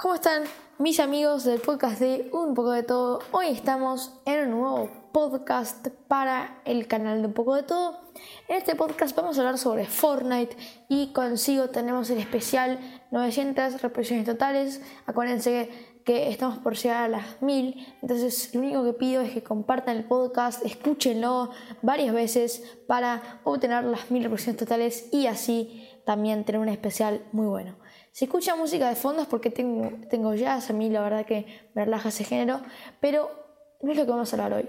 ¿Cómo están mis amigos del podcast de Un poco de todo? Hoy estamos en un nuevo podcast para el canal de Un poco de todo. En este podcast vamos a hablar sobre Fortnite y consigo tenemos el especial 900 reproducciones totales. Acuérdense que estamos por llegar a las 1000, entonces lo único que pido es que compartan el podcast, escúchenlo varias veces para obtener las 1000 reproducciones totales y así también tener un especial muy bueno. Si escucha música de fondo es porque tengo, tengo jazz, a mí la verdad que me relaja ese género, pero no es lo que vamos a hablar hoy.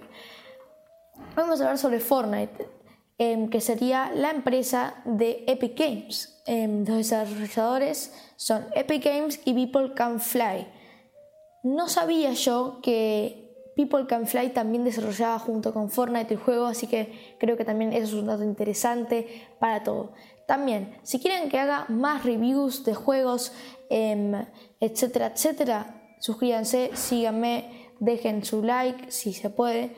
Vamos a hablar sobre Fortnite, em, que sería la empresa de Epic Games. Em, los desarrolladores son Epic Games y People Can Fly. No sabía yo que People Can Fly también desarrollaba junto con Fortnite el juego, así que creo que también eso es un dato interesante para todo. También, si quieren que haga más reviews de juegos, em, etcétera, etcétera, suscríbanse, síganme, dejen su like si se puede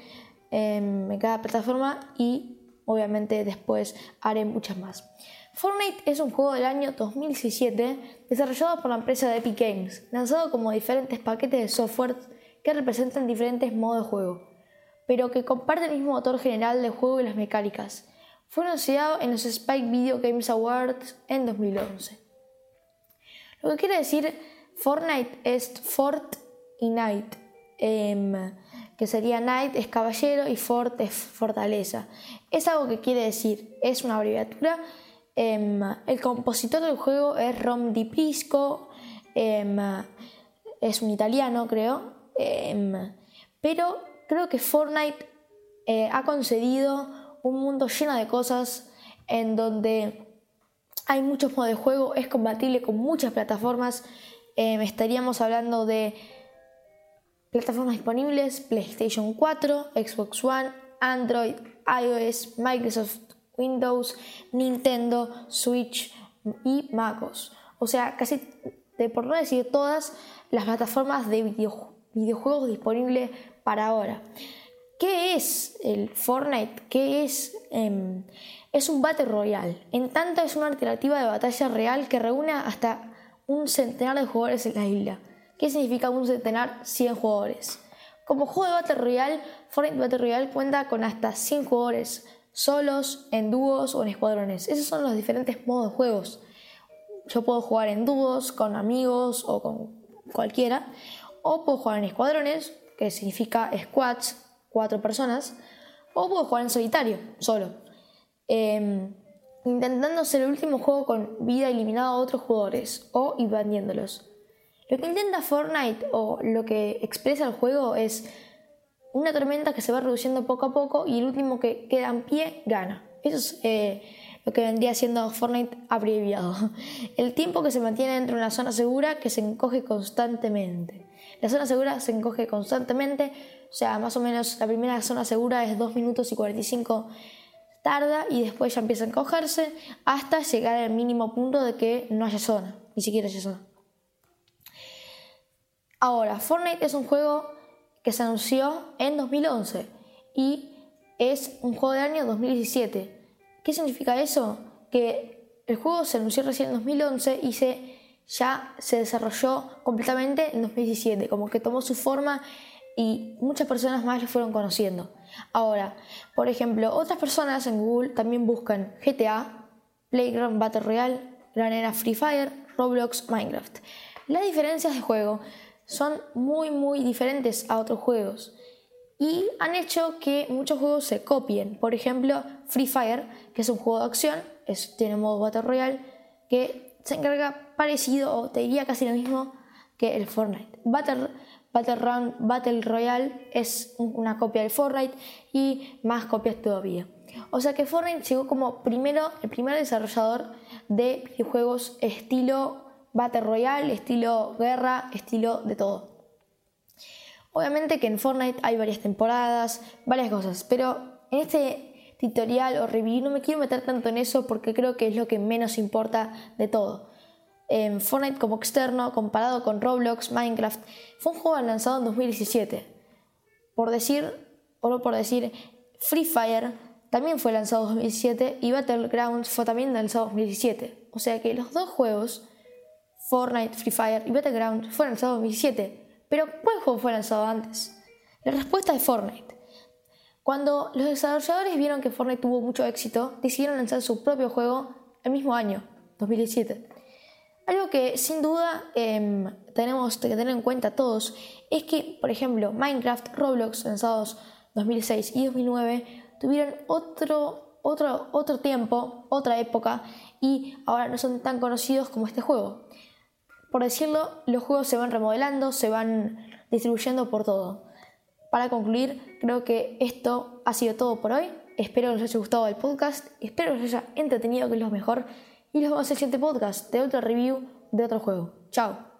em, en cada plataforma y obviamente después haré muchas más. Fortnite es un juego del año 2017 desarrollado por la empresa de Epic Games, lanzado como diferentes paquetes de software que representan diferentes modos de juego, pero que comparten el mismo motor general del juego y las mecánicas. Fue anunciado en los Spike Video Games Awards en 2011. Lo que quiere decir Fortnite es Fort y Knight, em, que sería Knight es caballero y Fort es fortaleza. Es algo que quiere decir, es una abreviatura. Em, el compositor del juego es Rom Di Prisco, em, es un italiano creo, pero creo que Fortnite eh, ha concedido un mundo lleno de cosas en donde hay muchos modos de juego, es compatible con muchas plataformas. Eh, estaríamos hablando de plataformas disponibles, PlayStation 4, Xbox One, Android, iOS, Microsoft Windows, Nintendo, Switch y MacOS. O sea, casi, de, por no decir todas, las plataformas de videojuegos disponibles para ahora. ¿Qué es el Fortnite? ¿Qué es? Em, es un Battle Royale. En tanto es una alternativa de batalla real que reúne hasta un centenar de jugadores en la isla. ¿Qué significa un centenar? 100 jugadores. Como juego de Battle Royale, Fortnite Battle Royale cuenta con hasta 100 jugadores, solos, en dúos o en escuadrones. Esos son los diferentes modos de juegos. Yo puedo jugar en dúos, con amigos o con cualquiera, o puedo jugar en escuadrones, que significa squads, cuatro personas, o puedo jugar en solitario, solo. Em, intentando ser el último juego con vida eliminada a otros jugadores o invadiéndolos. Lo que intenta Fortnite o lo que expresa el juego es una tormenta que se va reduciendo poco a poco y el último que queda en pie gana. Eso es eh, lo que vendría siendo Fortnite abreviado. El tiempo que se mantiene dentro de una zona segura que se encoge constantemente. La zona segura se encoge constantemente o sea, más o menos la primera zona segura es 2 minutos y 45 tarda y después ya empieza a encogerse hasta llegar al mínimo punto de que no haya zona, ni siquiera haya zona. Ahora, Fortnite es un juego que se anunció en 2011 y es un juego del año 2017. ¿Qué significa eso? Que el juego se anunció recién en 2011 y se, ya se desarrolló completamente en 2017, como que tomó su forma y muchas personas más lo fueron conociendo. Ahora, por ejemplo, otras personas en Google también buscan GTA, Playground Battle Royale, Granera Free Fire, Roblox, Minecraft. Las diferencias de juego son muy muy diferentes a otros juegos y han hecho que muchos juegos se copien. Por ejemplo, Free Fire, que es un juego de acción, es, tiene modo Battle Royale, que se encarga parecido o te diría casi lo mismo que el Fortnite. Battle Battle, Battle Royale es una copia del Fortnite y más copias todavía. O sea que Fortnite llegó como primero, el primer desarrollador de videojuegos estilo Battle Royale, estilo guerra, estilo de todo. Obviamente que en Fortnite hay varias temporadas, varias cosas, pero en este tutorial o review no me quiero meter tanto en eso porque creo que es lo que menos importa de todo en Fortnite como externo comparado con Roblox, Minecraft, fue un juego lanzado en 2017. Por decir, o no por decir, Free Fire también fue lanzado en 2017 y Battlegrounds fue también lanzado en 2017. O sea que los dos juegos Fortnite, Free Fire y Battleground fueron lanzados en 2017, pero ¿cuál juego fue lanzado antes? La respuesta es Fortnite. Cuando los desarrolladores vieron que Fortnite tuvo mucho éxito, decidieron lanzar su propio juego el mismo año, 2017. Algo que sin duda em, tenemos que tener en cuenta todos es que, por ejemplo, Minecraft, Roblox, lanzados 2006 y 2009, tuvieron otro, otro, otro tiempo, otra época, y ahora no son tan conocidos como este juego. Por decirlo, los juegos se van remodelando, se van distribuyendo por todo. Para concluir, creo que esto ha sido todo por hoy. Espero que les haya gustado el podcast, espero que les haya entretenido, que es lo mejor. Y nos vemos en el siguiente podcast de otra review de otro juego. Chao.